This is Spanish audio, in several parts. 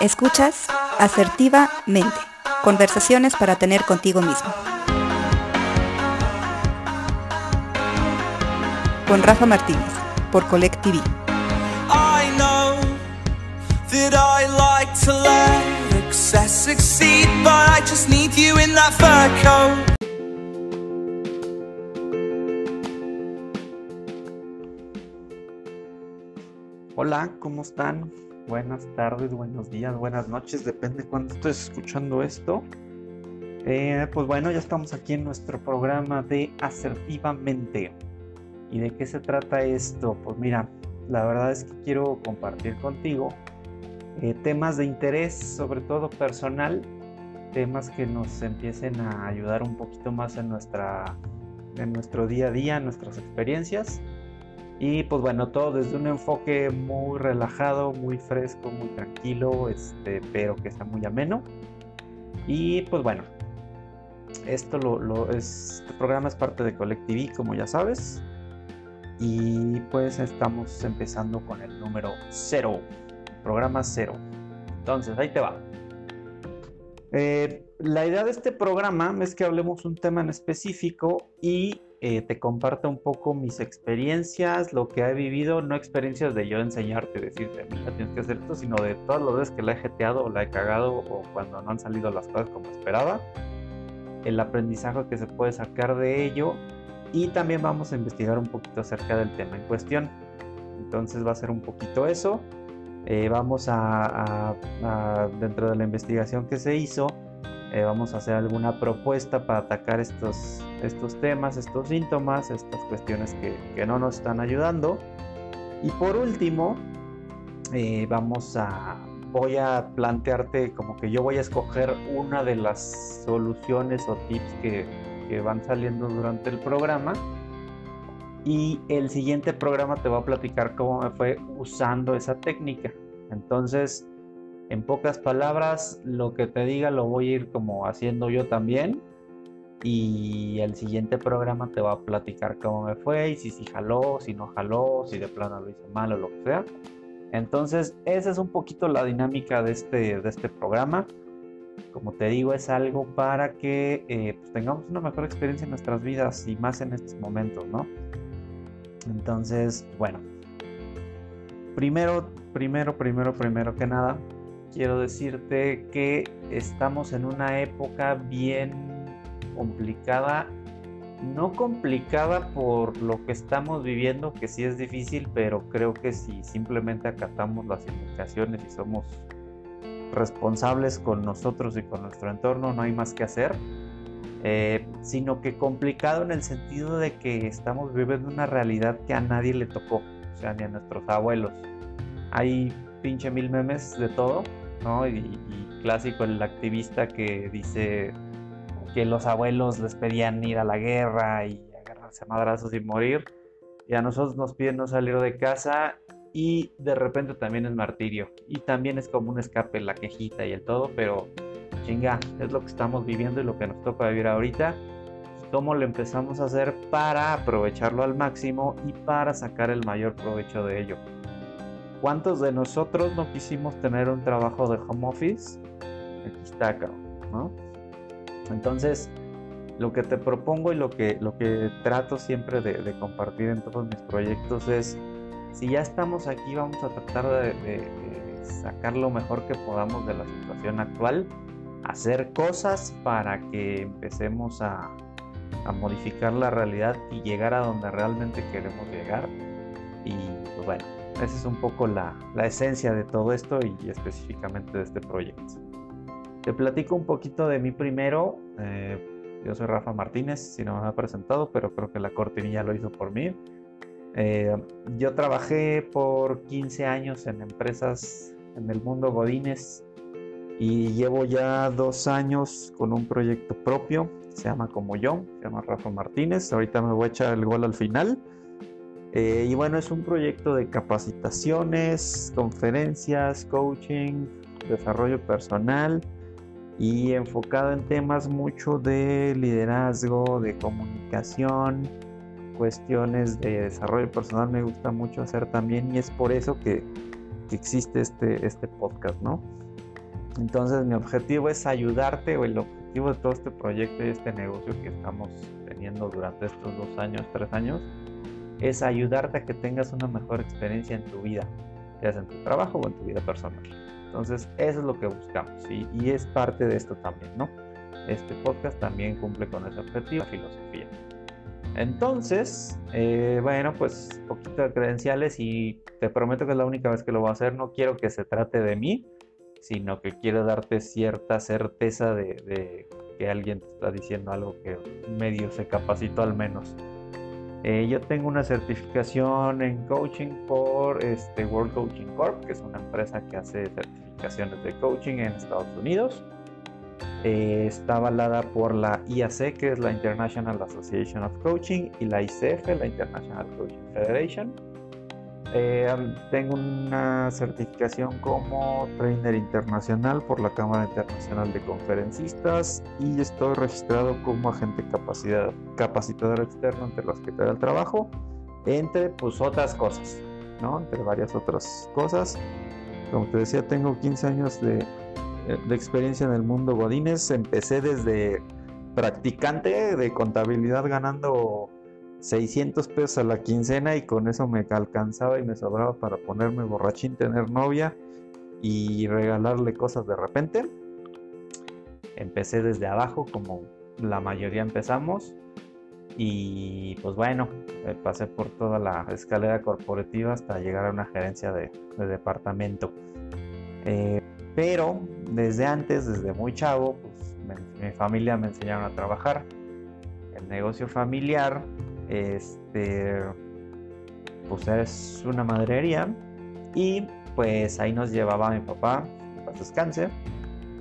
Escuchas asertivamente. Conversaciones para tener contigo mismo. Con Rafa Martínez, por Collect TV. I know that I like to let excess succeed, but I just need you in that fur coat. Hola, ¿cómo están? Buenas tardes, buenos días, buenas noches, depende cuándo estés escuchando esto. Eh, pues bueno, ya estamos aquí en nuestro programa de Asertivamente. ¿Y de qué se trata esto? Pues mira, la verdad es que quiero compartir contigo eh, temas de interés, sobre todo personal, temas que nos empiecen a ayudar un poquito más en, nuestra, en nuestro día a día, en nuestras experiencias. Y pues bueno, todo desde un enfoque muy relajado, muy fresco, muy tranquilo, este, pero que sea muy ameno. Y pues bueno, esto lo, lo es, este programa es parte de Collective, como ya sabes. Y pues estamos empezando con el número 0, programa 0. Entonces, ahí te va. Eh, la idea de este programa es que hablemos un tema en específico y eh, te comparta un poco mis experiencias, lo que he vivido, no experiencias de yo enseñarte, decirte, mira, tienes que hacer esto, sino de todas las veces que la he jeteado o la he cagado o cuando no han salido las cosas como esperaba, el aprendizaje que se puede sacar de ello y también vamos a investigar un poquito acerca del tema en cuestión. Entonces va a ser un poquito eso. Eh, vamos a, dentro de la investigación que se hizo, eh, vamos a hacer alguna propuesta para atacar estos, estos temas, estos síntomas, estas cuestiones que, que no nos están ayudando. Y por último, eh, vamos a, voy a plantearte como que yo voy a escoger una de las soluciones o tips que, que van saliendo durante el programa. Y el siguiente programa te va a platicar cómo me fue usando esa técnica. Entonces, en pocas palabras, lo que te diga lo voy a ir como haciendo yo también. Y el siguiente programa te va a platicar cómo me fue y si, si jaló, si no jaló, si de plano lo hice mal o lo que sea. Entonces, esa es un poquito la dinámica de este, de este programa. Como te digo, es algo para que eh, pues, tengamos una mejor experiencia en nuestras vidas y más en estos momentos, ¿no? Entonces, bueno. Primero, primero, primero, primero que nada, quiero decirte que estamos en una época bien complicada. No complicada por lo que estamos viviendo, que sí es difícil, pero creo que si simplemente acatamos las indicaciones y somos responsables con nosotros y con nuestro entorno, no hay más que hacer, eh, sino que complicado en el sentido de que estamos viviendo una realidad que a nadie le tocó, o sea, ni a nuestros abuelos. Hay pinche mil memes de todo, y clásico el activista que dice que los abuelos les pedían ir a la guerra y agarrarse a madrazos y morir. Y a nosotros nos piden no salir de casa y de repente también es martirio. Y también es como un escape la quejita y el todo, pero chinga, es lo que estamos viviendo y lo que nos toca vivir ahorita. ¿Cómo lo empezamos a hacer para aprovecharlo al máximo y para sacar el mayor provecho de ello? ¿Cuántos de nosotros no quisimos tener un trabajo de home office? Aquí está, ¿no? Entonces, lo que te propongo y lo que, lo que trato siempre de, compartir en todos mis proyectos es si ya estamos aquí, vamos a tratar de, sacar lo mejor que podamos de la situación actual, hacer cosas para que empecemos a, modificar la realidad y llegar a donde realmente queremos llegar. Y pues bueno, esa es un poco la, esencia de todo esto y específicamente de este proyecto. Te platico un poquito de mí primero. Eh, yo soy Rafa Martínez, si no me ha presentado, pero creo que la cortinilla lo hizo por mí. Eh, yo trabajé por 15 años en empresas en el mundo Godines y llevo ya dos años con un proyecto propio, se llama como yo, se llama Rafa Martínez, ahorita me voy a echar el gol al final. Eh, y bueno, es un proyecto de capacitaciones, conferencias, coaching, desarrollo personal y enfocado en temas mucho de liderazgo, de comunicación, cuestiones de desarrollo personal me gusta mucho hacer también y es por eso que existe este, este podcast, ¿no? Entonces mi objetivo es ayudarte, o el objetivo de todo este proyecto y este negocio que estamos teniendo durante estos dos años, tres años, es ayudarte a que tengas una mejor experiencia en tu vida, ya sea en tu trabajo o en tu vida personal. Entonces, eso es lo que buscamos y, es parte de esto también, ¿no? Este podcast también cumple con ese objetivo, filosofía. Entonces, eh, bueno, pues poquito de credenciales y te prometo que es la única vez que lo voy a hacer. No quiero que se trate de mí, sino que quiero darte cierta certeza de, de que alguien te está diciendo algo que medio se capacitó al menos. Eh, yo tengo una certificación en coaching por este World Coaching Corp, que es una empresa que hace certificaciones de coaching en Estados Unidos. Eh, está avalada por la IAC, que es la International Association of Coaching, y la ICF, la International Coaching Federation. Eh, tengo una certificación como trainer internacional por la Cámara Internacional de Conferencistas y estoy registrado como agente capacidad, capacitador externo entre los que te da el trabajo, entre pues otras cosas, ¿no? Entre varias otras cosas. Como te decía, tengo 15 años de, de experiencia en el mundo Godines. Empecé desde practicante de contabilidad ganando 600 pesos a la quincena y con eso me alcanzaba y me sobraba para ponerme borrachín, tener novia y regalarle cosas de repente. Empecé desde abajo como la mayoría empezamos y pues bueno, pasé por toda la escalera corporativa hasta llegar a una gerencia de, de departamento. Eh, pero desde antes, desde muy chavo, pues mi familia me enseñaron a trabajar. El negocio familiar este, pues es una madrería y pues ahí nos llevaba mi papá, para descanse.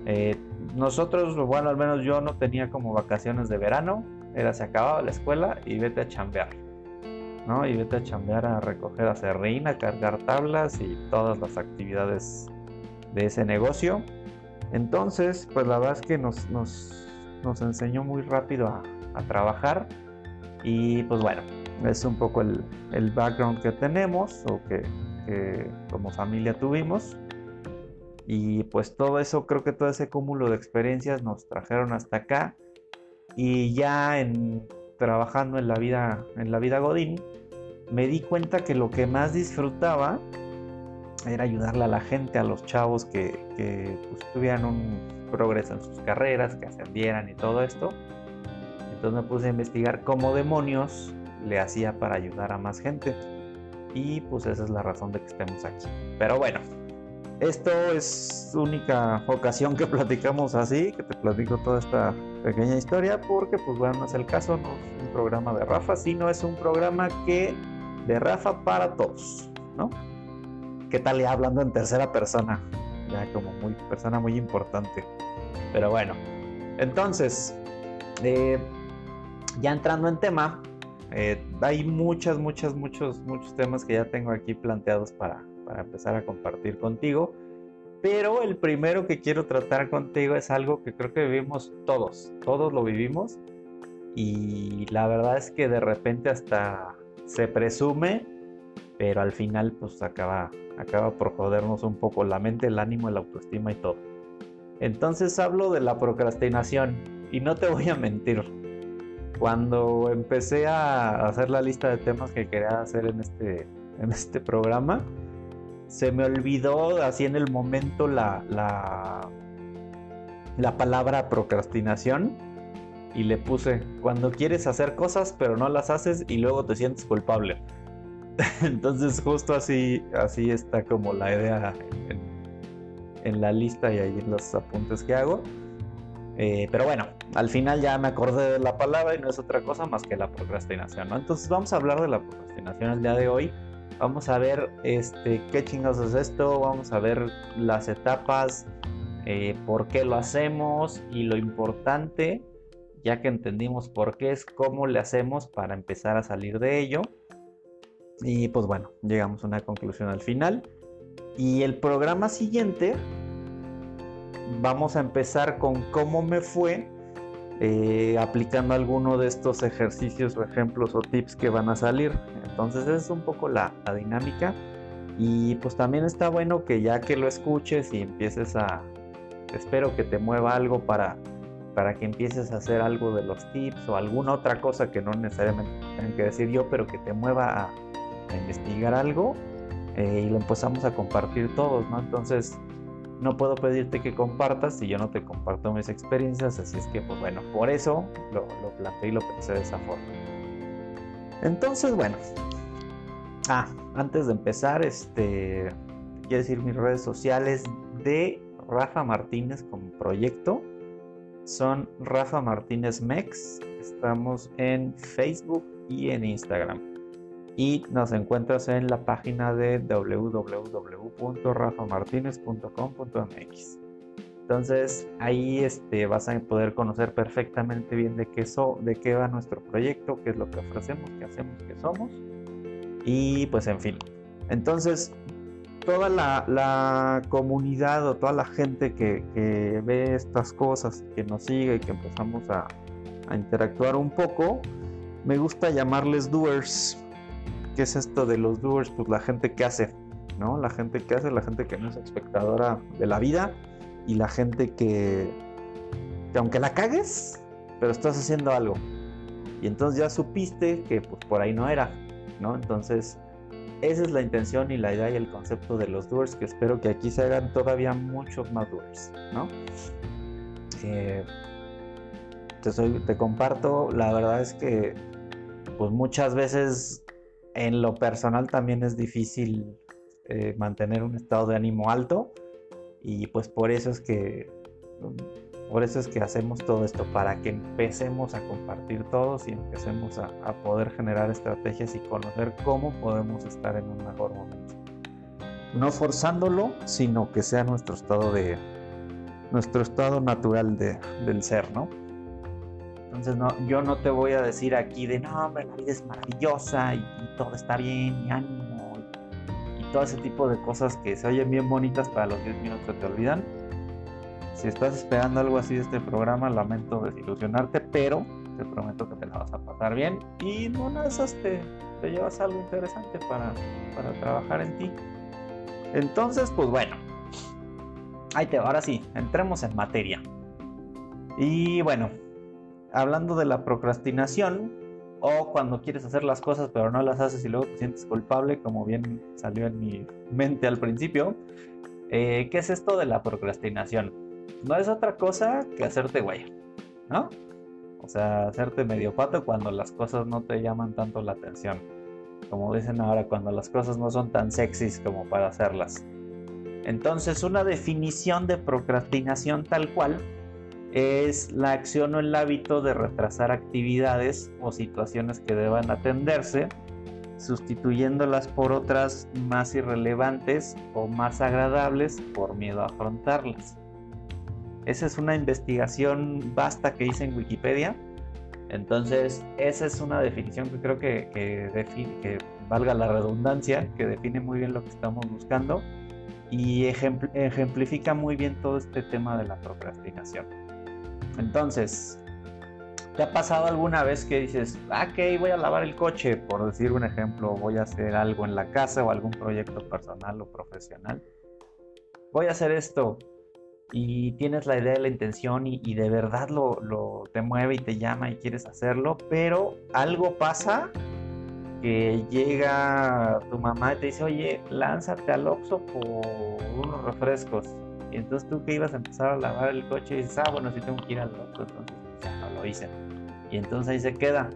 Eh, nosotros, bueno, al menos yo no tenía como vacaciones de verano, era se acababa la escuela y vete a chambear, ¿no? Y vete a chambear a recoger a serrín, a cargar tablas y todas las actividades de ese negocio. Entonces, pues la verdad es que nos, nos, nos enseñó muy rápido a, a trabajar y pues bueno, es un poco el, el background que tenemos o que, como familia tuvimos. Y pues todo eso, creo que todo ese cúmulo de experiencias nos trajeron hasta acá. Y ya en trabajando en la vida, en la vida Godín, me di cuenta que lo que más disfrutaba era ayudarle a la gente, a los chavos que, que pues, tuvieran un progreso en sus carreras, que ascendieran y todo esto. Entonces me puse a investigar cómo demonios le hacía para ayudar a más gente. Y pues esa es la razón de que estemos aquí. Pero bueno, esto es única ocasión que platicamos así, que te platico toda esta pequeña historia, porque pues bueno, no es el caso, no es un programa de Rafa, sino es un programa que de Rafa para todos, ¿no? ¿Qué tal ya hablando en tercera persona? Ya como muy persona muy importante. Pero bueno, entonces, eh, ya entrando en tema, eh, hay muchas, muchas, muchos, muchos temas que ya tengo aquí planteados para, para empezar a compartir contigo. Pero el primero que quiero tratar contigo es algo que creo que vivimos todos, todos lo vivimos. Y la verdad es que de repente hasta se presume, pero al final pues acaba, acaba por jodernos un poco la mente, el ánimo, la autoestima y todo. Entonces hablo de la procrastinación y no te voy a mentir, cuando empecé a hacer la lista de temas que quería hacer en este, en este programa, se me olvidó así en el momento la, la, la palabra procrastinación y le puse cuando quieres hacer cosas pero no las haces y luego te sientes culpable. Entonces justo así, así está como la idea en, en la lista y ahí en los apuntes que hago. Eh, pero bueno, al final ya me acordé de la palabra y no es otra cosa más que la procrastinación, ¿no? Entonces vamos a hablar de la procrastinación el día de hoy. Vamos a ver este, qué chingados es esto, vamos a ver las etapas, eh, por qué lo hacemos y lo importante, ya que entendimos por qué es, cómo le hacemos para empezar a salir de ello. Y pues bueno, llegamos a una conclusión al final. Y el programa siguiente vamos a empezar con cómo me fue eh, aplicando alguno de estos ejercicios o ejemplos o tips que van a salir. Entonces esa es un poco la, dinámica Y pues también está bueno que ya que lo escuches y empieces a, espero que te mueva algo para, para que empieces a hacer algo de los tips o alguna otra cosa que no necesariamente tengan que decir yo, pero que te mueva a, investigar algo eh, y lo empezamos a compartir todos, ¿no? Entonces, no puedo pedirte que compartas si yo no te comparto mis experiencias, así es que, pues bueno, por eso lo, planteé y lo pensé de esa forma. Entonces, bueno. Ah, antes de empezar, este, quiero decir mis redes sociales de Rafa Martínez como proyecto. Son Rafa Martínez Mex. Estamos en Facebook y en Instagram y nos encuentras en la página de www.rafamartinez.com.mx. Entonces ahí este, vas a poder conocer perfectamente bien de qué, de qué va nuestro proyecto, qué es lo que ofrecemos, qué hacemos, qué somos. Y pues en fin. Entonces toda la, comunidad o toda la gente que, ve estas cosas, que nos sigue y que empezamos a, a interactuar un poco, me gusta llamarles doers ¿Qué es esto de los doers? Pues la gente que hace, ¿no? La gente que hace, la gente que no es espectadora de la vida y la gente que, que aunque la cagues, pero estás haciendo algo. Y entonces ya supiste que pues por ahí no era, ¿no? Entonces, esa es la intención y la idea y el concepto de los doers, que espero que aquí se hagan todavía muchos más doers, ¿no? Eh, te, te comparto, la verdad es que pues muchas veces en lo personal también es difícil eh, mantener un estado de ánimo alto y pues por eso es que por eso es que hacemos todo esto para que empecemos a compartir todos y empecemos a, poder generar estrategias y conocer cómo podemos estar en un mejor momento. No forzándolo sino que sea nuestro estado de nuestro estado natural de, del ser no entonces no, yo no te voy a decir aquí de no, hombre, la vida es maravillosa y, todo está bien y ánimo y, todo ese tipo de cosas que se oyen bien bonitas para los 10 minutos que te olvidan. Si estás esperando algo así de este programa, lamento desilusionarte, pero te prometo que te la vas a pasar bien y no una de esas te, te llevas algo interesante para, para trabajar en ti. Entonces, pues bueno, ahí te ahora sí, entremos en materia. Y bueno, hablando de la procrastinación o cuando quieres hacer las cosas pero no las haces y luego te sientes culpable, como bien salió en mi mente al principio, eh, ¿qué es esto de la procrastinación? No es otra cosa que hacerte güey, ¿no? O sea, hacerte medio pato cuando las cosas no te llaman tanto la atención. Como dicen ahora, cuando las cosas no son tan sexys como para hacerlas. Entonces, una definición de procrastinación tal cual es la acción o el hábito de retrasar actividades o situaciones que deban atenderse, sustituyéndolas por otras más irrelevantes o más agradables por miedo a afrontarlas. Esa es una investigación vasta que hice en Wikipedia. Entonces, esa es una definición que creo que, que valga la redundancia, que define muy bien lo que estamos buscando y ejemplifica muy bien todo este tema de la procrastinación. Entonces, ¿te ha pasado alguna vez que dices, ah, ok, voy a lavar el coche, por decir un ejemplo, voy a hacer algo en la casa o algún proyecto personal o profesional? Voy a hacer esto y tienes la idea, la intención y, de verdad lo, lo, te mueve y te llama y quieres hacerlo, pero algo pasa que llega tu mamá y te dice, oye, lánzate al Oxxo por unos refrescos y entonces tú que ibas a empezar a lavar el coche y dices, ah, bueno, sí tengo que ir al otro, entonces ya no lo hice. Y entonces ahí se queda.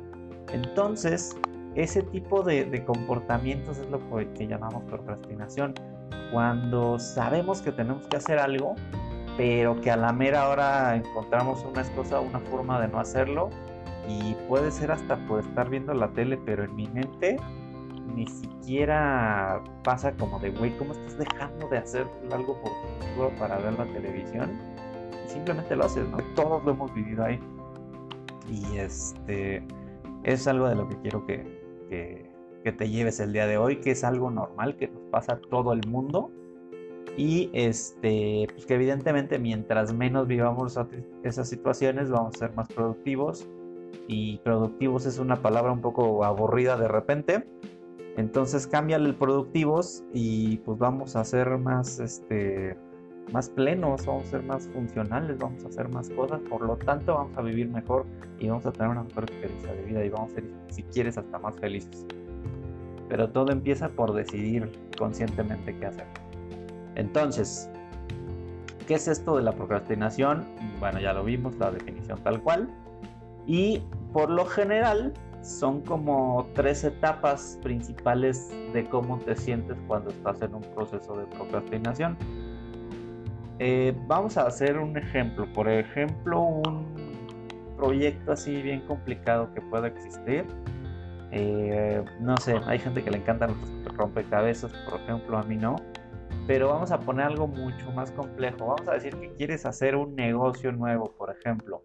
Entonces, ese tipo de, comportamientos es lo que llamamos procrastinación. Cuando sabemos que tenemos que hacer algo, pero que a la mera hora encontramos una excusa, una forma de no hacerlo, y puede ser hasta por estar viendo la tele, pero en mi mente ni siquiera pasa como de, güey, ¿cómo estás dejando de hacer algo por futuro para ver la televisión? Y simplemente lo haces, ¿no? Todos lo hemos vivido ahí. Y este es algo de lo que quiero que, que, te lleves el día de hoy, que es algo normal, que nos pasa a todo el mundo. Y este, pues que evidentemente mientras menos vivamos esas situaciones, vamos a ser más productivos. Y productivos es una palabra un poco aburrida de repente, Entonces cámbiale el productivos y pues vamos a ser más, este, más plenos, vamos a ser más funcionales, vamos a hacer más cosas, por lo tanto vamos a vivir mejor y vamos a tener una mejor experiencia de vida y vamos a ser, si quieres, hasta más felices. Pero todo empieza por decidir conscientemente qué hacer. Entonces, ¿qué es esto de la procrastinación? Bueno, ya lo vimos, la definición tal cual. Y por lo general son como tres etapas principales de cómo te sientes cuando estás en un proceso de procrastinación. Eh, vamos a hacer un ejemplo, por ejemplo, un proyecto así bien complicado que pueda existir. Eh, no sé, hay gente que le encantan los rompecabezas, por ejemplo, a mí no. Pero vamos a poner algo mucho más complejo. Vamos a decir que quieres hacer un negocio nuevo, por ejemplo.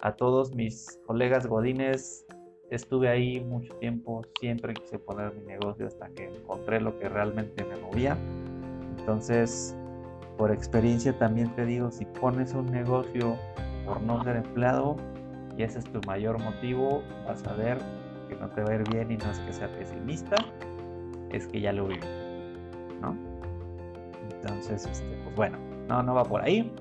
A todos mis colegas godines estuve ahí mucho tiempo, siempre quise poner mi negocio hasta que encontré lo que realmente me movía. Entonces, por experiencia también te digo, si pones un negocio por no ser empleado y ese es tu mayor motivo, vas a ver que no te va a ir bien y no es que sea pesimista, es que ya lo viví, ¿no? Entonces, este, pues bueno, no, no va por ahí.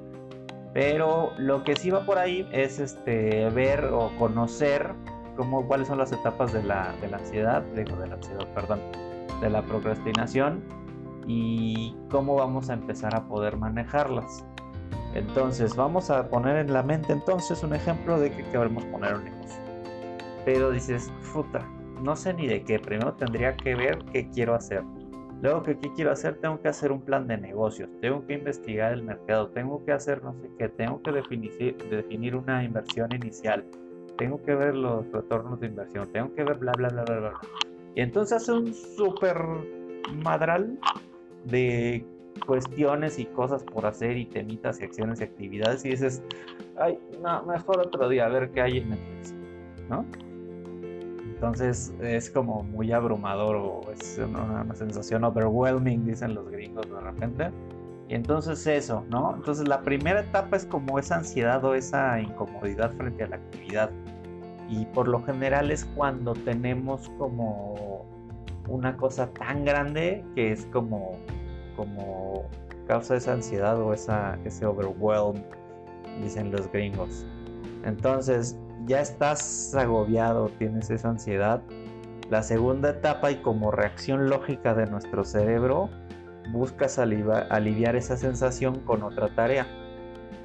Pero lo que sí va por ahí es este, ver o conocer cómo, cuáles son las etapas de la, de la ansiedad, de, de la ansiedad, perdón, de la procrastinación y cómo vamos a empezar a poder manejarlas. Entonces, vamos a poner en la mente entonces un ejemplo de que queremos poner un negocio. Pero dices, puta, no sé ni de qué. Primero tendría que ver qué quiero hacer. Luego qué quiero hacer, tengo que hacer un plan de negocios, tengo que investigar el mercado, tengo que hacer no sé qué, tengo que definir, definir una inversión inicial, tengo que ver los retornos de inversión, tengo que ver bla, bla, bla, bla, bla. Y entonces hace un súper madral de cuestiones y cosas por hacer y temitas y acciones y actividades y dices, ay, no, mejor otro día a ver qué hay en Netflix, ¿no? Entonces es como muy abrumador o es una, una, sensación overwhelming, dicen los gringos de repente. Y entonces eso, ¿no? Entonces la primera etapa es como esa ansiedad o esa incomodidad frente a la actividad. Y por lo general es cuando tenemos como una cosa tan grande que es como, como causa esa ansiedad o esa, ese overwhelm, dicen los gringos. Entonces, ya estás agobiado, tienes esa ansiedad. La segunda etapa y como reacción lógica de nuestro cerebro, buscas aliviar esa sensación con otra tarea.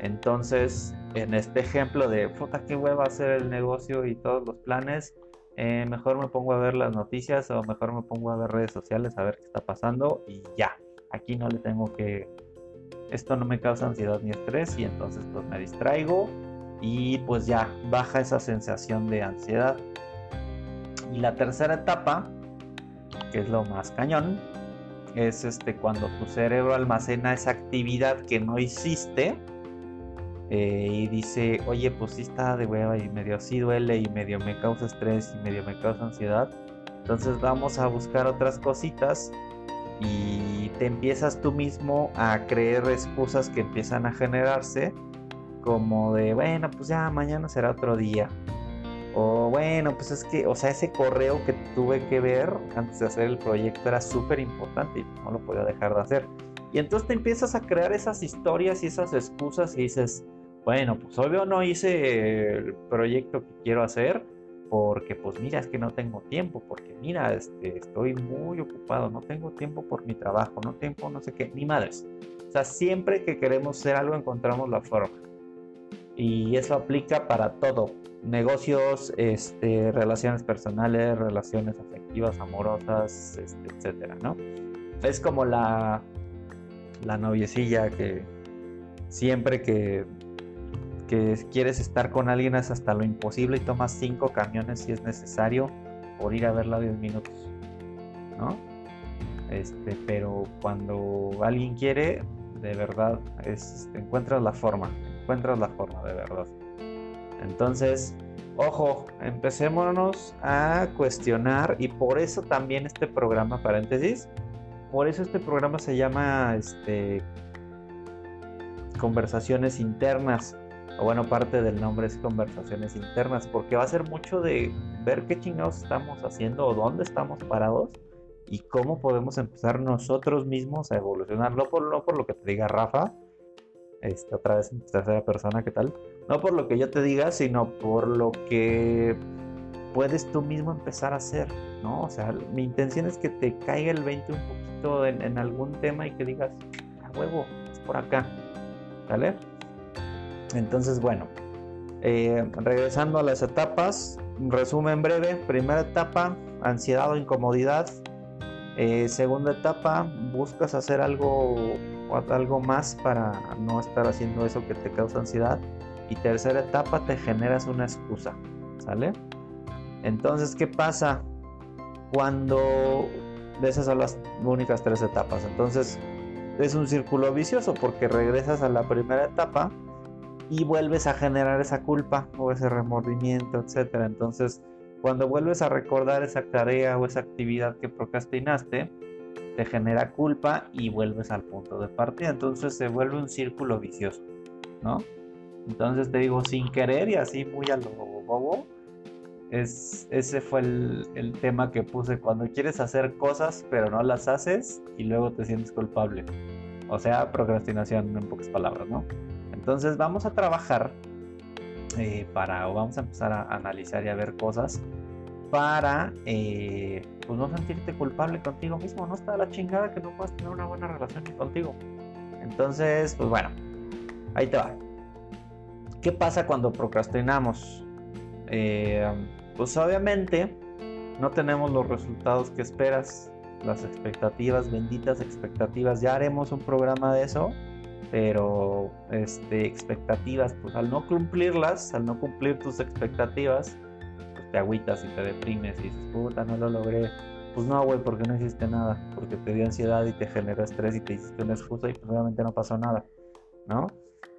Entonces, en este ejemplo de, puta, qué hueva hacer el negocio y todos los planes, eh, mejor me pongo a ver las noticias o mejor me pongo a ver redes sociales a ver qué está pasando y ya, aquí no le tengo que, esto no me causa ansiedad ni estrés y entonces pues me distraigo y pues ya baja esa sensación de ansiedad. Y la tercera etapa, que es lo más cañón, es este cuando tu cerebro almacena esa actividad que no hiciste eh, y dice, oye, pues sí está de hueva y medio sí duele y medio me causa estrés y medio me causa ansiedad. Entonces vamos a buscar otras cositas y te empiezas tú mismo a creer excusas que empiezan a generarse como de, bueno, pues ya mañana será otro día. O bueno, pues es que, o sea, ese correo que tuve que ver antes de hacer el proyecto era súper importante y no lo podía dejar de hacer. Y entonces te empiezas a crear esas historias y esas excusas y dices, bueno, pues obvio no hice el proyecto que quiero hacer porque pues mira, es que no tengo tiempo, porque mira, este, estoy muy ocupado, no tengo tiempo por mi trabajo, no tengo no sé qué, ni madres. O sea, siempre que queremos hacer algo encontramos la forma. Y eso aplica para todo, negocios, este, relaciones personales, relaciones afectivas, amorosas, este, etcétera, ¿no? Es como la, la noviecilla que siempre que que quieres estar con alguien es hasta lo imposible y tomas cinco camiones si es necesario por ir a verla 10 minutos, ¿no? Este, pero cuando alguien quiere, de verdad, es, encuentras la forma, encuentras la forma, de verdad. Entonces, ojo, empecémonos a cuestionar y por eso también este programa, paréntesis, por eso este programa se llama este, Conversaciones Internas o bueno, parte del nombre es conversaciones internas, porque va a ser mucho de ver qué chingados estamos haciendo o dónde estamos parados y cómo podemos empezar nosotros mismos a evolucionar, no por, no por lo que te diga Rafa, este, otra vez en tercera persona, ¿qué tal? No por lo que yo te diga, sino por lo que puedes tú mismo empezar a hacer, ¿no? O sea, mi intención es que te caiga el 20 un poquito en, algún tema y que digas, a huevo, es por acá, ¿vale? Entonces, bueno, eh, regresando a las etapas, resumen breve, primera etapa, ansiedad o incomodidad, eh, segunda etapa, buscas hacer algo algo más para no estar haciendo eso que te causa ansiedad. Y tercera etapa, te generas una excusa, ¿sale? Entonces, ¿qué pasa cuando esas son las únicas tres etapas? Entonces, es un círculo vicioso porque regresas a la primera etapa y vuelves a generar esa culpa o ese remordimiento, etcétera. Entonces, cuando vuelves a recordar esa tarea o esa actividad que procrastinaste, te genera culpa y vuelves al punto de partida. Entonces se vuelve un círculo vicioso, ¿no? Entonces te digo, sin querer y así muy a lo bobo, es, ese fue el, el, tema que puse cuando quieres hacer cosas pero no las haces y luego te sientes culpable. O sea, procrastinación en pocas palabras, ¿no? Entonces vamos a trabajar eh, para, o vamos a empezar a analizar y a ver cosas para eh, pues no sentirte culpable contigo mismo. No está la chingada que no puedas tener una buena relación contigo. Entonces, pues bueno, ahí te va. ¿Qué pasa cuando procrastinamos? Eh, pues obviamente no tenemos los resultados que esperas, las expectativas, benditas expectativas. Ya haremos un programa de eso, pero este, expectativas, pues al no cumplirlas, al no cumplir tus expectativas, te agüitas y te deprimes y dices, puta, no lo logré. Pues no, güey, porque no hiciste nada, porque te dio ansiedad y te generó estrés y te hiciste una excusa y pues obviamente no pasó nada, ¿no?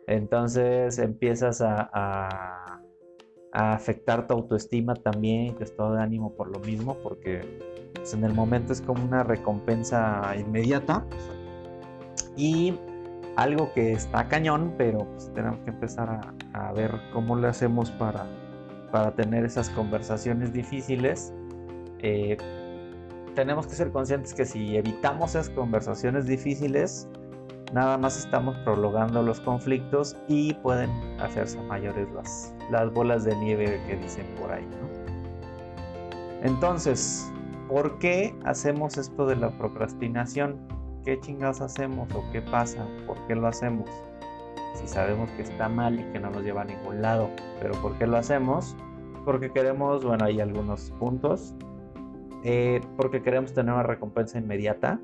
Entonces empiezas a, a, afectar tu autoestima también y tu estado de ánimo por lo mismo, porque pues, en el momento es como una recompensa inmediata. Y algo que está cañón, pero pues tenemos que empezar a, a ver cómo le hacemos para para tener esas conversaciones difíciles, eh, tenemos que ser conscientes que si evitamos esas conversaciones difíciles, nada más estamos prolongando los conflictos y pueden hacerse mayores las, las bolas de nieve que dicen por ahí. Entonces, ¿por qué hacemos esto de la procrastinación? ¿Qué chingados hacemos o qué pasa? ¿Por qué lo hacemos? Si sabemos que está mal y que no nos lleva a ningún lado, pero ¿por qué lo hacemos? porque queremos, bueno, hay algunos puntos, eh, porque queremos tener una recompensa inmediata.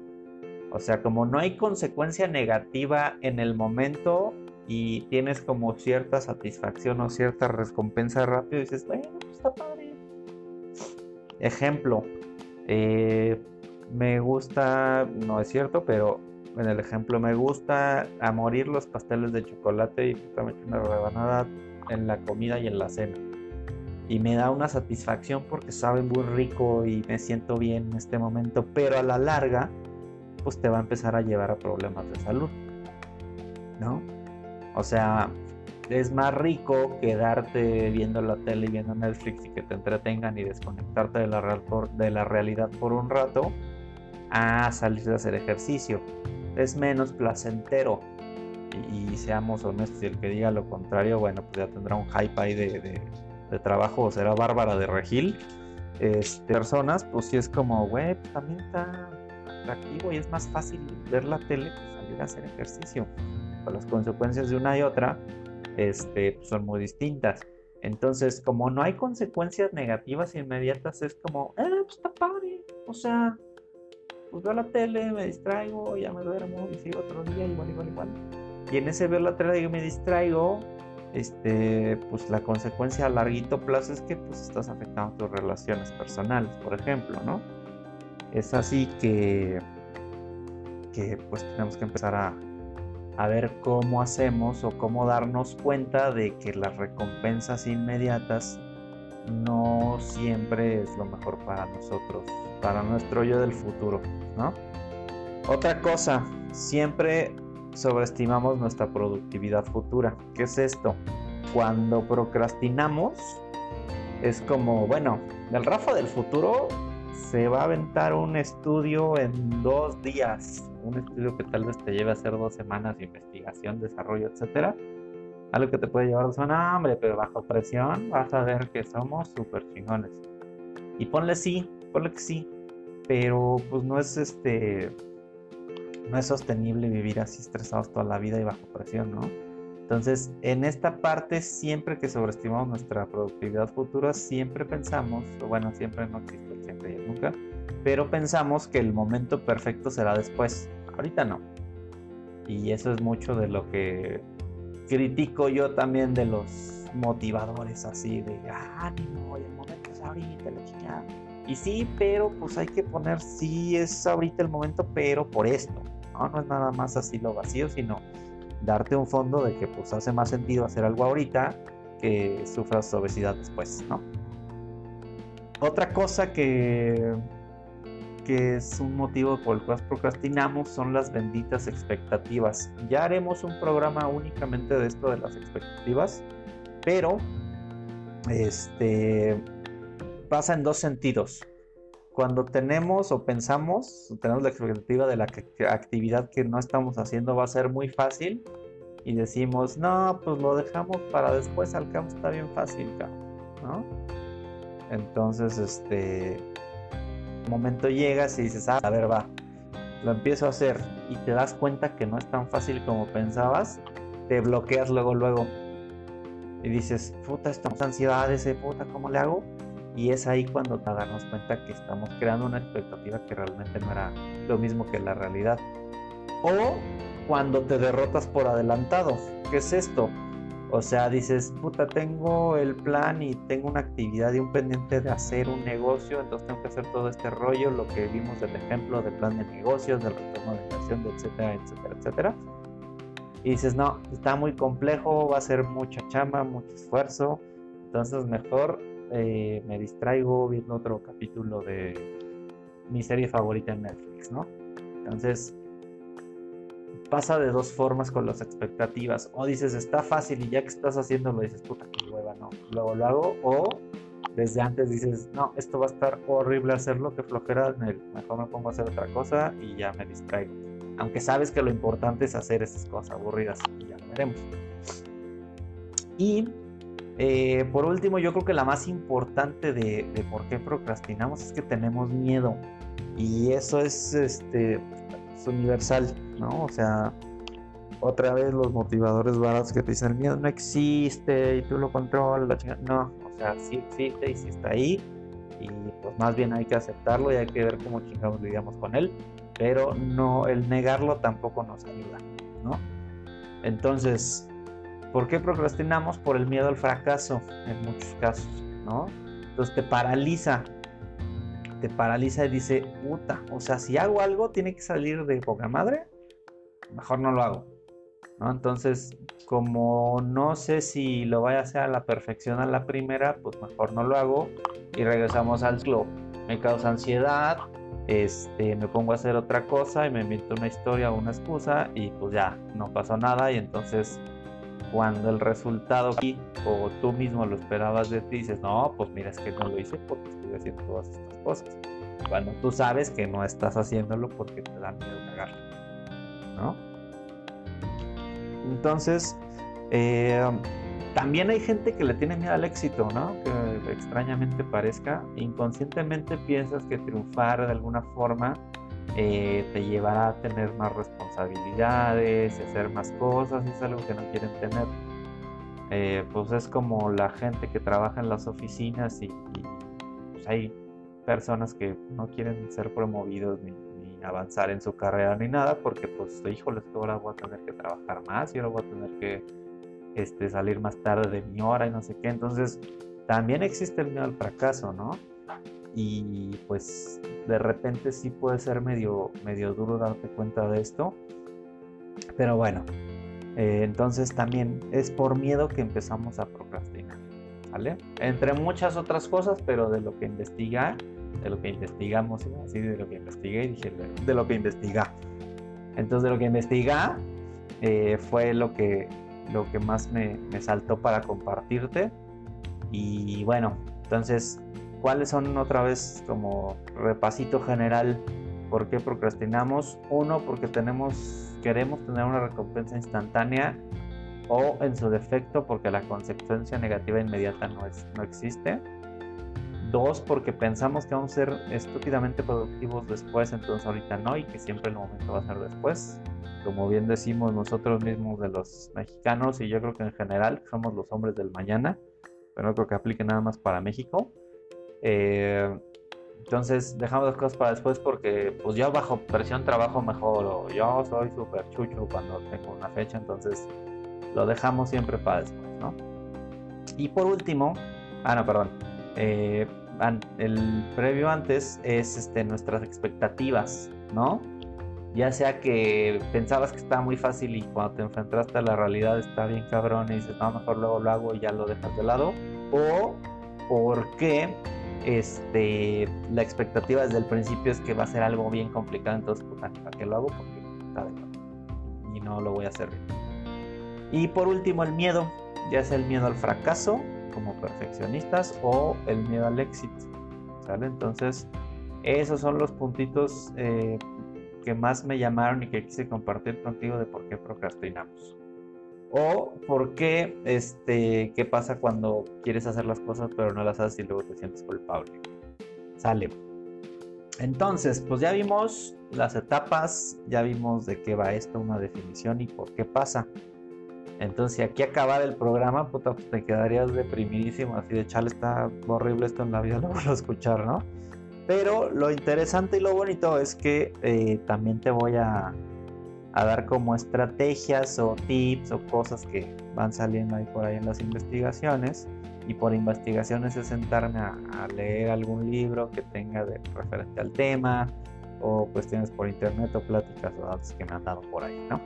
O sea, como no hay consecuencia negativa en el momento y tienes como cierta satisfacción o cierta recompensa rápido, dices, bueno, pues está padre. Ejemplo, eh, me gusta, no es cierto, pero en el ejemplo me gusta a morir los pasteles de chocolate y justamente una rebanada en la comida y en la cena y me da una satisfacción porque sabe muy rico y me siento bien en este momento, pero a la larga pues te va a empezar a llevar a problemas de salud, ¿no? O sea, es más rico quedarte viendo la tele y viendo Netflix y que te entretengan y desconectarte de la, real de la realidad por un rato a salir a hacer ejercicio. Es menos placentero. Y, seamos honestos, y el que diga lo contrario, bueno, pues ya tendrá un hype ahí de de trabajo será Bárbara de Regil, este, personas, pues sí es como, güey, pues, también está atractivo y es más fácil ver la tele que salir a hacer ejercicio. Pues las consecuencias de una y otra este, pues, son muy distintas. Entonces, como no hay consecuencias negativas inmediatas, es como, eh, pues está padre. O sea, pues veo la tele, me distraigo, ya me duermo y sigo otro día, igual, igual, igual. Y en ese veo la tele y me distraigo, este, pues la consecuencia a larguito plazo es que pues estás afectando tus relaciones personales, por ejemplo, ¿no? Es así que, que pues tenemos que empezar a, a ver cómo hacemos o cómo darnos cuenta de que las recompensas inmediatas no siempre es lo mejor para nosotros, para nuestro yo del futuro, ¿no? Otra cosa, siempre sobreestimamos nuestra productividad futura. ¿Qué es esto? Cuando procrastinamos, es como, bueno, el Rafa del futuro se va a aventar un estudio en dos días, un estudio que tal vez te lleve a hacer dos semanas de investigación, desarrollo, etcétera. Algo que te puede llevar dos semanas, hombre, pero bajo presión vas a ver que somos súper chingones. Y ponle sí, ponle que sí, pero pues no es este, no es sostenible vivir así estresados toda la vida y bajo presión, ¿no? Entonces, en esta parte, siempre que sobreestimamos nuestra productividad futura, siempre pensamos, o bueno, siempre no existe siempre y nunca, pero pensamos que el momento perfecto será después. Ahorita no. Y eso es mucho de lo que critico yo también de los motivadores así de ánimo, el momento es ahorita, la chingada. Y sí, pero pues hay que poner, sí es ahorita el momento, pero por esto. No, no es nada más así lo vacío, sino darte un fondo de que pues hace más sentido hacer algo ahorita que sufras obesidad después. Otra cosa que, que es un motivo por el cual procrastinamos son las benditas expectativas. Ya haremos un programa únicamente de esto de las expectativas, pero este pasa en dos sentidos. Cuando tenemos o pensamos, tenemos la expectativa de la actividad que no estamos haciendo va a ser muy fácil y decimos, no, pues lo dejamos para después, al campo está bien fácil, ¿no? Entonces, este momento llegas y dices, ah, a ver, va, lo empiezo a hacer y te das cuenta que no es tan fácil como pensabas, te bloqueas luego, luego y dices, puta, estamos ansiedades, puta, ¿cómo le hago? Y es ahí cuando te das cuenta que estamos creando una expectativa que realmente no era lo mismo que la realidad. O cuando te derrotas por adelantado. ¿Qué es esto? O sea, dices, puta, tengo el plan y tengo una actividad y un pendiente de hacer un negocio, entonces tengo que hacer todo este rollo, lo que vimos del ejemplo de plan de negocios, del retorno de inversión, etcétera, etcétera, etcétera. Y dices, no, está muy complejo, va a ser mucha chamba, mucho esfuerzo, entonces mejor eh, me distraigo viendo otro capítulo de mi serie favorita en Netflix, ¿no? Entonces, pasa de dos formas con las expectativas. O dices, está fácil y ya que estás haciéndolo dices, puta, que hueva, no, luego lo hago. O desde antes dices, no, esto va a estar horrible hacerlo, que flojera, mejor me pongo a hacer otra cosa y ya me distraigo. Aunque sabes que lo importante es hacer esas cosas aburridas y ya veremos. Y eh, por último, yo creo que la más importante de, por qué procrastinamos es que tenemos miedo. Y eso es, este, universal, ¿no? O sea, otra vez los motivadores baratos que te dicen el miedo no existe y tú lo controlas, no, o sea, sí existe y sí está ahí y pues más bien hay que aceptarlo y hay que ver cómo chingados lidiamos con él, pero no, el negarlo tampoco nos ayuda, ¿no? Entonces, ¿Por qué procrastinamos? Por el miedo al fracaso en muchos casos, ¿no? Entonces te paraliza, te paraliza y dice, puta, o sea, si hago algo tiene que salir de poca madre, mejor no lo hago, ¿no? Entonces, como no sé si lo vaya a hacer a la perfección a la primera, pues mejor no lo hago y regresamos al club. Me causa ansiedad, este, me pongo a hacer otra cosa y me invento una historia o una excusa y pues ya, no pasó nada y entonces cuando el resultado aquí o tú mismo lo esperabas de ti, dices, no, pues mira, es que no lo hice porque estoy haciendo todas estas cosas. Cuando tú sabes que no estás haciéndolo porque te da miedo cagarlo, ¿no? Entonces, eh, también hay gente que le tiene miedo al éxito, ¿no? Que extrañamente parezca, inconscientemente piensas que triunfar de alguna forma eh, te llevará a tener más responsabilidades y hacer más cosas y es algo que no quieren tener. Eh, pues es como la gente que trabaja en las oficinas y, pues hay personas que no quieren ser promovidos ni, avanzar en su carrera ni nada porque pues híjoles que ahora voy a tener que trabajar más y ahora voy a tener que este, salir más tarde de mi hora y no sé qué entonces también existe el miedo al fracaso no y pues de repente sí puede ser medio, medio duro darte cuenta de esto. Pero bueno, eh, entonces también es por miedo que empezamos a procrastinar. ¿Vale? Entre muchas otras cosas, pero de lo que investiga, de lo que investigamos, así de lo que investigué, dije de, lo que investiga. Entonces de lo que investiga eh, fue lo que, lo que más me, me saltó para compartirte. Y bueno, entonces ¿cuáles son otra vez como repasito general? ¿Por qué procrastinamos? Uno, porque tenemos, queremos tener una recompensa instantánea o en su defecto porque la consecuencia negativa inmediata no, es, no existe. Dos, porque pensamos que vamos a ser estúpidamente productivos después, entonces ahorita no, y que siempre el momento va a ser después. Como bien decimos nosotros mismos de los mexicanos, y yo creo que en general somos los hombres del mañana, pero no creo que aplique nada más para México. Eh, entonces dejamos las cosas para después porque pues yo bajo presión trabajo mejor o yo soy súper chucho cuando tengo una fecha, entonces lo dejamos siempre para después, ¿no? Y por último, ah no, perdón, eh, el previo antes es este, nuestras expectativas, ¿no? Ya sea que pensabas que estaba muy fácil y cuando te enfrentaste a la realidad está bien cabrón y dices, no, mejor luego lo hago y ya lo dejas de lado. O porque este, la expectativa desde el principio es que va a ser algo bien complicado, entonces, ¿para qué lo hago? Porque está de y no lo voy a hacer bien. Y por último, el miedo, ya sea el miedo al fracaso como perfeccionistas o el miedo al éxito. Entonces, esos son los puntitos eh, que más me llamaron y que quise compartir contigo de por qué procrastinamos. O por qué, este, qué pasa cuando quieres hacer las cosas pero no las haces y luego te sientes culpable. Sale. Entonces, pues ya vimos las etapas, ya vimos de qué va esto, una definición y por qué pasa. Entonces, si aquí acabara el programa, puta, pues te quedarías deprimidísimo, así de chale, está horrible esto en la vida, lo voy a escuchar, ¿no? Pero lo interesante y lo bonito es que eh, también te voy a, a, dar como estrategias o tips o cosas que van saliendo ahí por ahí en las investigaciones. Y por investigaciones es sentarme a, leer algún libro que tenga de referente al tema o cuestiones por internet o pláticas o datos que me han dado por ahí, ¿no?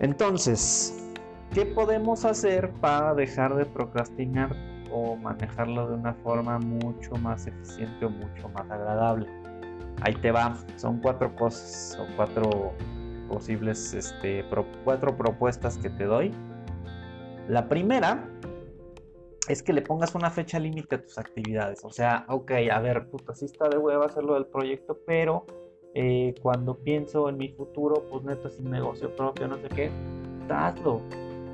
Entonces, ¿qué podemos hacer para dejar de procrastinar o manejarlo de una forma mucho más eficiente o mucho más agradable? Ahí te va, son cuatro cosas o cuatro posibles, este, cuatro propuestas que te doy. La primera es que le pongas una fecha límite a tus actividades. O sea, ok, a ver, puta, sí está de hueva hacerlo del proyecto, pero eh, cuando pienso en mi futuro, pues neto, sin negocio propio, no sé qué, hazlo.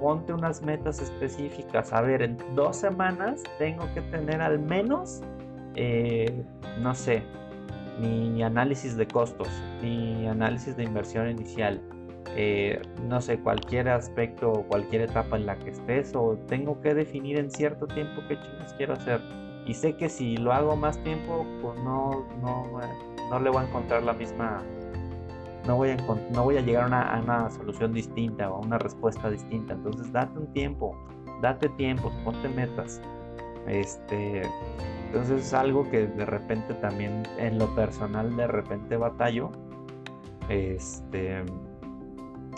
Ponte unas metas específicas. A ver, en dos semanas tengo que tener al menos, eh, no sé, mi análisis de costos, mi análisis de inversión inicial, eh, no sé, cualquier aspecto o cualquier etapa en la que estés, o tengo que definir en cierto tiempo qué chingas quiero hacer. Y sé que si lo hago más tiempo, pues no, no, no le voy a encontrar la misma, no voy a, no voy a llegar a una, a una, solución distinta o a una respuesta distinta. Entonces date un tiempo, date tiempo, ponte metas. Este, entonces es algo que de repente también en lo personal de repente batallo. Este,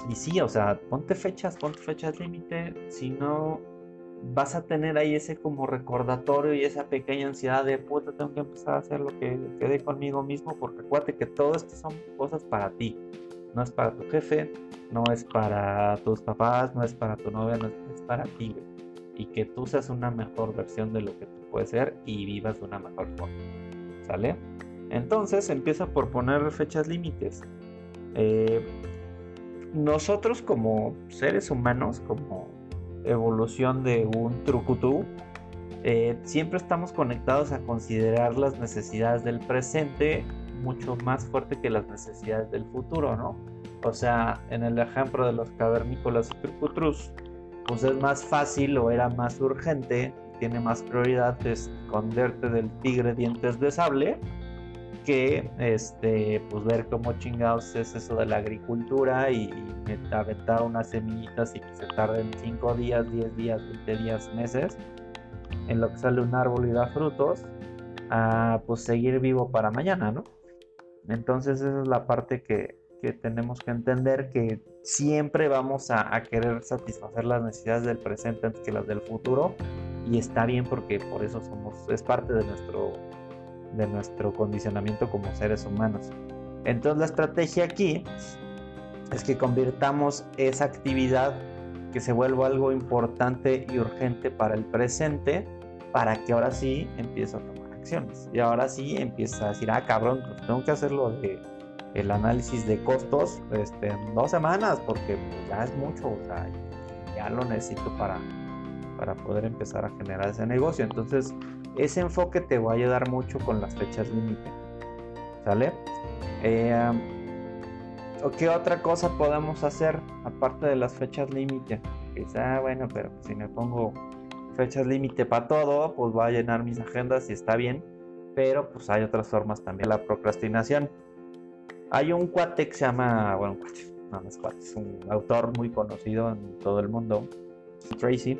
y sí, o sea, ponte fechas, ponte fechas límite. Si no, vas a tener ahí ese como recordatorio y esa pequeña ansiedad de puta, tengo que empezar a hacer lo que quede conmigo mismo, porque acuérdate que todo esto son cosas para ti. No es para tu jefe, no es para tus papás, no es para tu novia, no es, para ti, Y que tú seas una mejor versión de lo que tú puedes ser y vivas de una mejor forma. ¿Sale? Entonces empieza por poner fechas límites. Eh, nosotros como seres humanos, como evolución de un trucutú, eh, siempre estamos conectados a considerar las necesidades del presente mucho más fuerte que las necesidades del futuro, ¿no? O sea, en el ejemplo de los cavernícolas y trucutrus, pues es más fácil o era más urgente, tiene más prioridad esconderte del tigre dientes de sable que este, pues ver cómo chingados es eso de la agricultura y, y aventar unas semillitas y que se tarden 5 días, 10 días, 20 días, meses en lo que sale un árbol y da frutos, a pues seguir vivo para mañana, ¿no? Entonces esa es la parte que, que tenemos que entender que siempre vamos a, querer satisfacer las necesidades del presente antes que las del futuro y está bien porque por eso somos es parte de nuestro de nuestro condicionamiento como seres humanos. Entonces la estrategia aquí es que convirtamos esa actividad que se vuelva algo importante y urgente para el presente para que ahora sí empiece a tomar acciones. Y ahora sí empieza a decir, ah, cabrón, pues tengo que hacerlo el análisis de costos este, en dos semanas, porque pues, ya es mucho, o sea, ya lo necesito para, para poder empezar a generar ese negocio. Entonces, ese enfoque te va a ayudar mucho con las fechas límite. ¿Sale? Eh, ¿O qué otra cosa podemos hacer aparte de las fechas límite? Quizá, ah, bueno, pero si me pongo fechas límite para todo, pues va a llenar mis agendas y está bien. Pero pues hay otras formas también. La procrastinación. Hay un cuate que se llama, bueno, un cuate, no, no es cuate, es un autor muy conocido en todo el mundo, Tracy.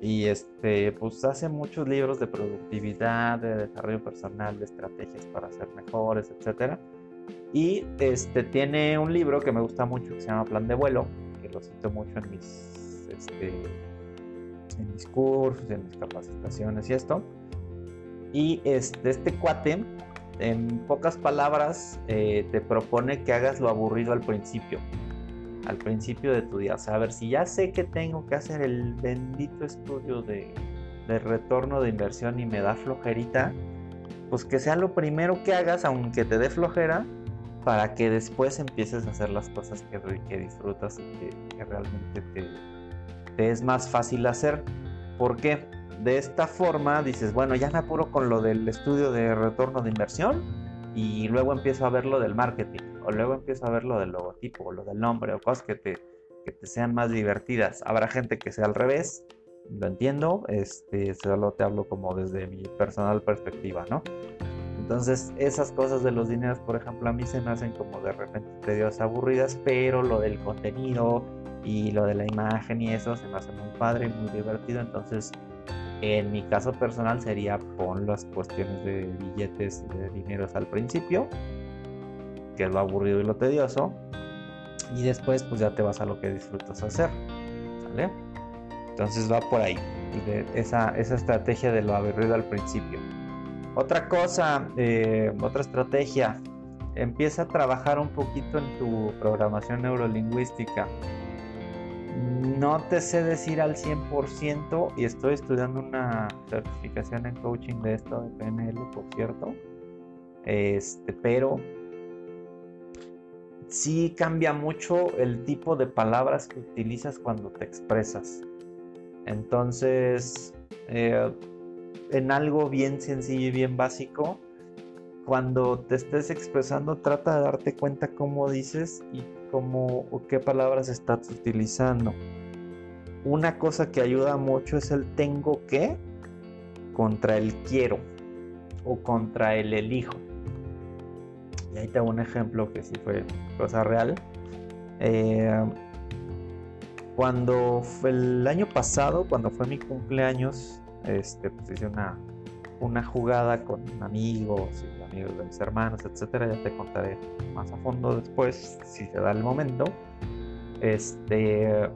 Y este, pues hace muchos libros de productividad, de desarrollo personal, de estrategias para ser mejores, etcétera. Y este tiene un libro que me gusta mucho que se llama Plan de vuelo, que lo cito mucho en mis este, en mis cursos, en mis capacitaciones y esto. Y este, este cuate, en pocas palabras, eh, te propone que hagas lo aburrido al principio. Al principio de tu día. O sea, a ver, si ya sé que tengo que hacer el bendito estudio de, retorno de inversión y me da flojerita, pues que sea lo primero que hagas, aunque te dé flojera, para que después empieces a hacer las cosas que, disfrutas y que, realmente te, te, es más fácil hacer. ¿Por qué? De esta forma dices, bueno, ya me apuro con lo del estudio de retorno de inversión y luego empiezo a ver lo del marketing, o luego empiezo a ver lo del logotipo, o lo del nombre, o cosas que te, que te sean más divertidas. Habrá gente que sea al revés, lo entiendo, este, solo te hablo como desde mi personal perspectiva, ¿no? Entonces, esas cosas de los dineros, por ejemplo, a mí se me hacen como de repente tediosas, aburridas, pero lo del contenido y lo de la imagen y eso se me hace muy padre muy divertido. Entonces, en mi caso personal sería pon las cuestiones de billetes y de dineros al principio, que es lo aburrido y lo tedioso, y después pues ya te vas a lo que disfrutas hacer, ¿sale? Entonces va por ahí, esa, esa estrategia de lo aburrido al principio. Otra cosa, eh, otra estrategia, empieza a trabajar un poquito en tu programación neurolingüística. No te sé decir al 100% y estoy estudiando una certificación en coaching de esto, de PNL, por cierto. Este, pero sí cambia mucho el tipo de palabras que utilizas cuando te expresas. Entonces, eh, en algo bien sencillo y bien básico, cuando te estés expresando, trata de darte cuenta cómo dices y cómo o qué palabras estás utilizando. Una cosa que ayuda mucho es el tengo que contra el quiero o contra el elijo. Y ahí te hago un ejemplo que sí fue cosa real. Eh, cuando fue el año pasado, cuando fue mi cumpleaños, este, pues hice una, una jugada con amigos amigos de mis hermanos, etcétera. Ya te contaré más a fondo después, si se da el momento. Este,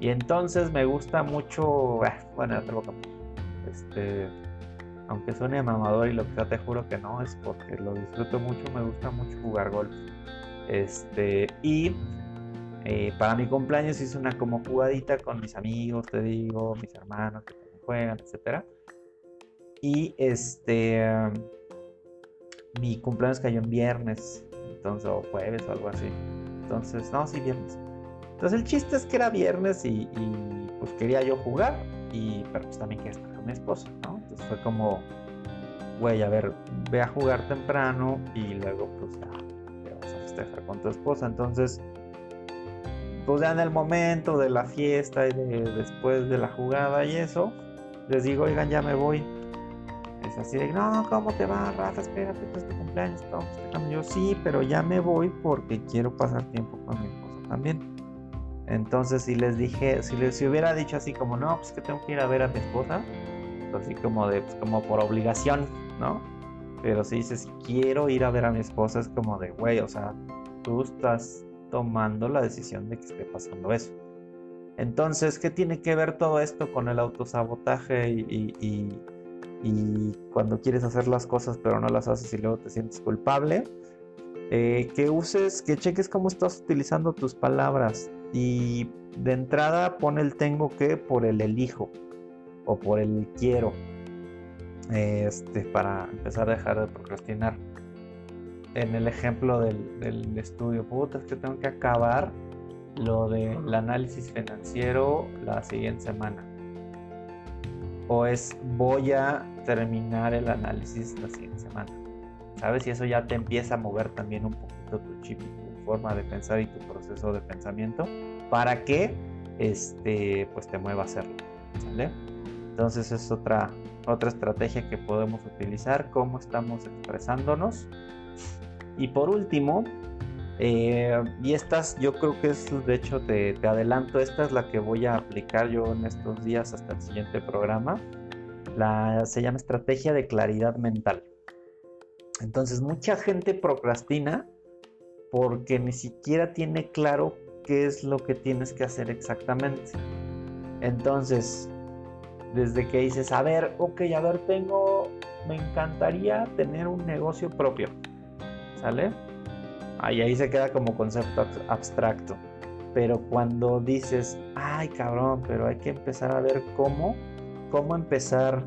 y entonces me gusta mucho, ah, bueno, ya te lo Este, aunque suene mamador y lo que sea, te juro que no, es porque lo disfruto mucho, me gusta mucho jugar golf. Este, y eh, para mi cumpleaños hice una como jugadita con mis amigos, te digo, mis hermanos, juegan, etcétera. Y este mi cumpleaños cayó en viernes, entonces o jueves o algo así. Entonces, no, sí, viernes. Entonces el chiste es que era viernes y, pues quería yo jugar, y, pero pues también quería estar con mi esposa, ¿no? Entonces fue como, güey, a ver, ve a jugar temprano y luego pues ya te vas a festejar con tu esposa. Entonces, pues ya en el momento de la fiesta y de, después de la jugada y eso, les digo, oigan, ya me voy. Es así de, no, ¿cómo te va, Rafa? Espérate, pues tu cumpleaños, estamos Yo sí, pero ya me voy porque quiero pasar tiempo con mi esposa también. Entonces, si les dije, si les hubiera dicho así como, no, pues que tengo que ir a ver a mi esposa, pues así como de, pues como por obligación, ¿no? Pero si dices, quiero ir a ver a mi esposa, es como de, güey, o sea, tú estás tomando la decisión de que esté pasando eso. Entonces, ¿qué tiene que ver todo esto con el autosabotaje y, cuando quieres hacer las cosas pero no las haces y luego te sientes culpable? Eh, que uses, que cheques cómo estás utilizando tus palabras y de entrada pon el tengo que por el elijo o por el quiero. este, para empezar a dejar de procrastinar. En el ejemplo del, del estudio, puta, es que tengo que acabar lo del análisis financiero la siguiente semana. O es voy a terminar el análisis la siguiente semana. ¿Sabes? Y eso ya te empieza a mover también un poquito tu chip, tu forma de pensar y tu proceso de pensamiento para que este, pues te mueva a hacerlo. ¿Sale? Entonces es otra, otra estrategia que podemos utilizar, cómo estamos expresándonos. Y por último, eh, y estas yo creo que es, de hecho te, te, adelanto, esta es la que voy a aplicar yo en estos días hasta el siguiente programa. La, se llama estrategia de claridad mental. Entonces mucha gente procrastina porque ni siquiera tiene claro qué es lo que tienes que hacer exactamente. Entonces, desde que dices, a ver, ok, a ver, tengo, me encantaría tener un negocio propio, ¿sale? Ahí, ahí se queda como concepto abstracto. Pero cuando dices, ay cabrón, pero hay que empezar a ver cómo, cómo empezar,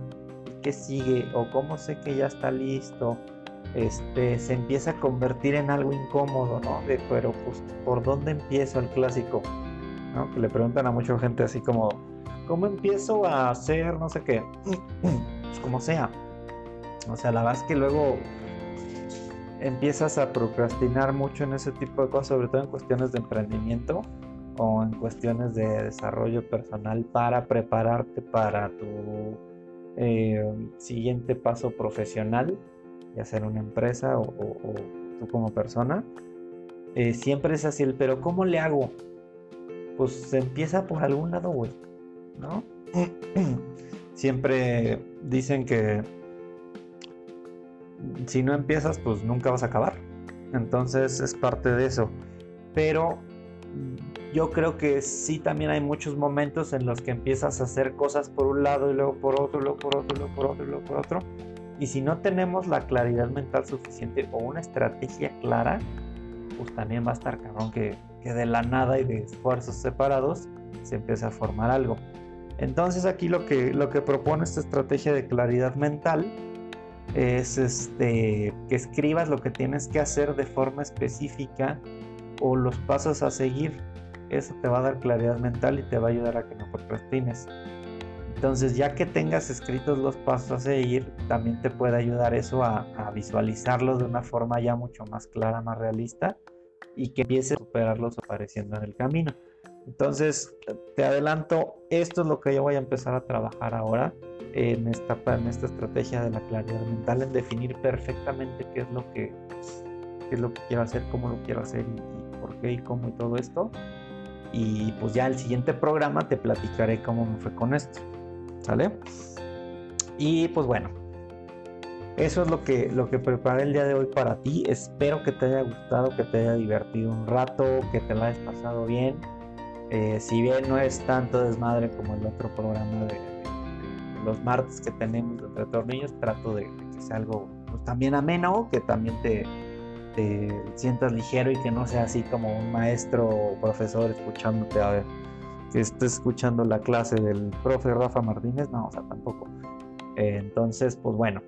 qué sigue, o cómo sé que ya está listo, este, se empieza a convertir en algo incómodo, ¿no? De, pero pues, ¿por dónde empiezo el clásico? Que le preguntan a mucha gente así como, ¿cómo empiezo a hacer no sé qué? pues como sea. O sea, la verdad es que luego empiezas a procrastinar mucho en ese tipo de cosas, sobre todo en cuestiones de emprendimiento o en cuestiones de desarrollo personal para prepararte para tu eh, siguiente paso profesional, ya sea una empresa o, tú como persona. Eh, siempre es así pero ¿cómo le hago? Pues se empieza por algún lado, güey, ¿no? siempre dicen que si no empiezas, pues nunca vas a acabar. Entonces es parte de eso. Pero yo creo que sí también hay muchos momentos en los que empiezas a hacer cosas por un lado y luego por otro, luego por otro, luego por otro, luego por otro. Y si no tenemos la claridad mental suficiente o una estrategia clara, pues también va a estar cabrón que, que de la nada y de esfuerzos separados se empiece a formar algo. Entonces aquí lo que, lo que propone esta estrategia de claridad mental es este, que escribas lo que tienes que hacer de forma específica o los pasos a seguir. Eso te va a dar claridad mental y te va a ayudar a que no procrastines. Entonces, ya que tengas escritos los pasos a seguir, también te puede ayudar eso a, a visualizarlos de una forma ya mucho más clara, más realista y que empieces a superarlos apareciendo en el camino. Entonces, te adelanto, esto es lo que yo voy a empezar a trabajar ahora en esta, en esta estrategia de la claridad mental, en definir perfectamente qué es lo que, qué es lo que quiero hacer, cómo lo quiero hacer y, y por qué y cómo y todo esto. Y pues ya el siguiente programa te platicaré cómo me fue con esto. ¿Sale? Y pues bueno, eso es lo que, lo que preparé el día de hoy para ti. Espero que te haya gustado, que te haya divertido un rato, que te lo hayas pasado bien. Eh, si bien no es tanto desmadre como el otro programa de los martes que tenemos entre tornillos, trato de, de, que sea algo pues, también ameno, que también te, te, sientas ligero y que no sea así como un maestro o profesor escuchándote a ver que estés escuchando la clase del profe Rafa Martínez, no, o sea, tampoco. Eh, entonces, pues bueno,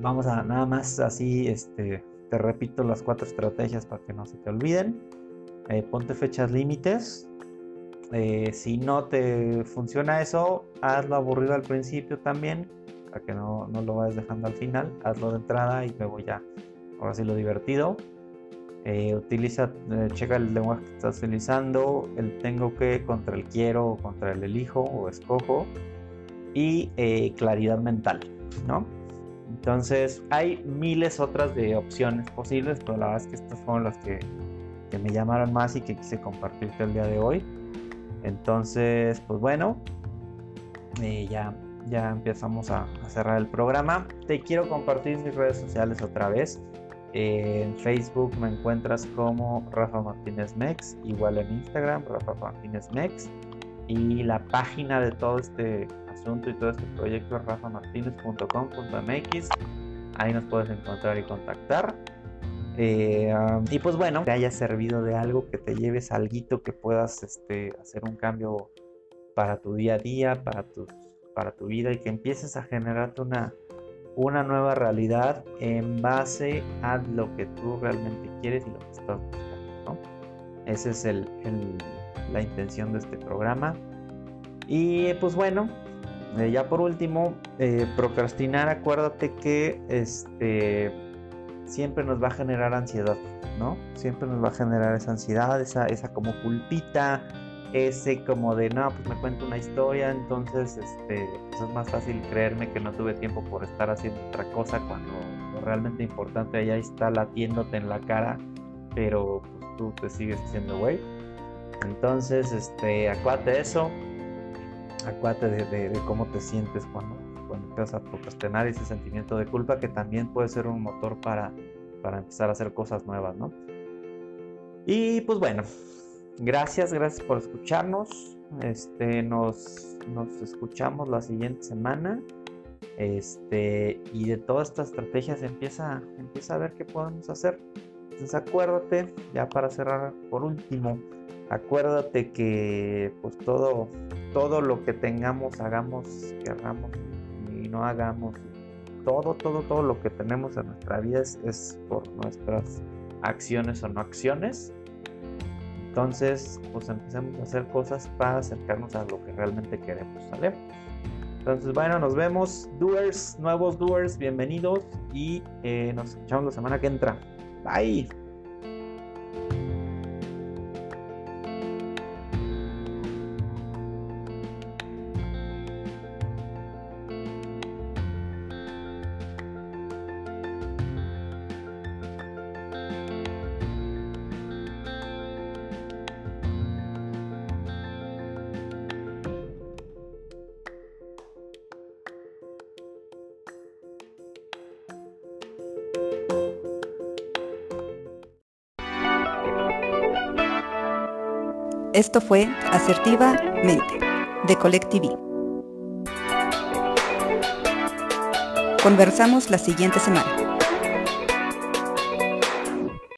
vamos a nada más así, este, te repito las cuatro estrategias para que no se te olviden. Eh, ponte fechas límites. Eh, si no te funciona eso, hazlo aburrido al principio también, para que no, no lo vayas dejando al final. Hazlo de entrada y luego ya, ahora sí lo divertido. Eh, utiliza, eh, checa el lenguaje que estás utilizando, el tengo que contra el quiero o contra el elijo o escojo y claridad mental, ¿no? Entonces hay miles otras de opciones posibles, pero la verdad es que estas fueron las que me llamaron más y que quise compartirte el día de hoy. Entonces, pues bueno, eh, ya, ya empezamos a, cerrar el programa. Te quiero compartir mis redes sociales otra vez. Eh, en Facebook me encuentras como Rafa Martínez Mex, igual en Instagram, Rafa Martínez Mex. Y la página de todo este asunto y todo este proyecto es rafamartinez.com.mx. Ahí nos puedes encontrar y contactar. Eh, y pues bueno, que haya servido de algo, que te lleves algo que puedas este, hacer un cambio para tu día a día, para tus para tu vida y que empieces a generarte una, una nueva realidad en base a lo que tú realmente quieres y lo que estás buscando. ¿no? Esa es el, la intención de este programa. Y pues bueno, eh, ya por último, eh, procrastinar, acuérdate que este siempre nos va a generar ansiedad, ¿no? Siempre nos va a generar esa ansiedad, esa, esa como culpita, ese como de, no, pues me cuento una historia, entonces este, pues es más fácil creerme que no tuve tiempo por estar haciendo otra cosa cuando lo realmente importante allá está latiéndote en la cara, pero pues tú te sigues haciendo güey. Entonces, este, acuérdate de eso, acuérdate de, de, cómo te sientes cuando empiezas a procrastinar ese sentimiento de culpa que también puede ser un motor para, para empezar a hacer cosas nuevas, ¿no? Y pues bueno, Gracias, gracias por escucharnos. Este, nos, nos escuchamos la siguiente semana. Este, y de todas estas estrategias empieza, empieza a ver qué podemos hacer. Entonces acuérdate, ya para cerrar por último, acuérdate que pues todo, todo lo que tengamos, hagamos, querramos no hagamos, todo, todo, todo lo que tenemos en nuestra vida es, por nuestras acciones o no acciones. Entonces, pues empecemos a hacer cosas para acercarnos a lo que realmente queremos, ¿sale? Entonces, bueno, nos vemos, doers, nuevos doers, bienvenidos y eh, nos escuchamos la semana que entra. Bye. Esto fue Asertivamente, de Colectivi. Conversamos la siguiente semana.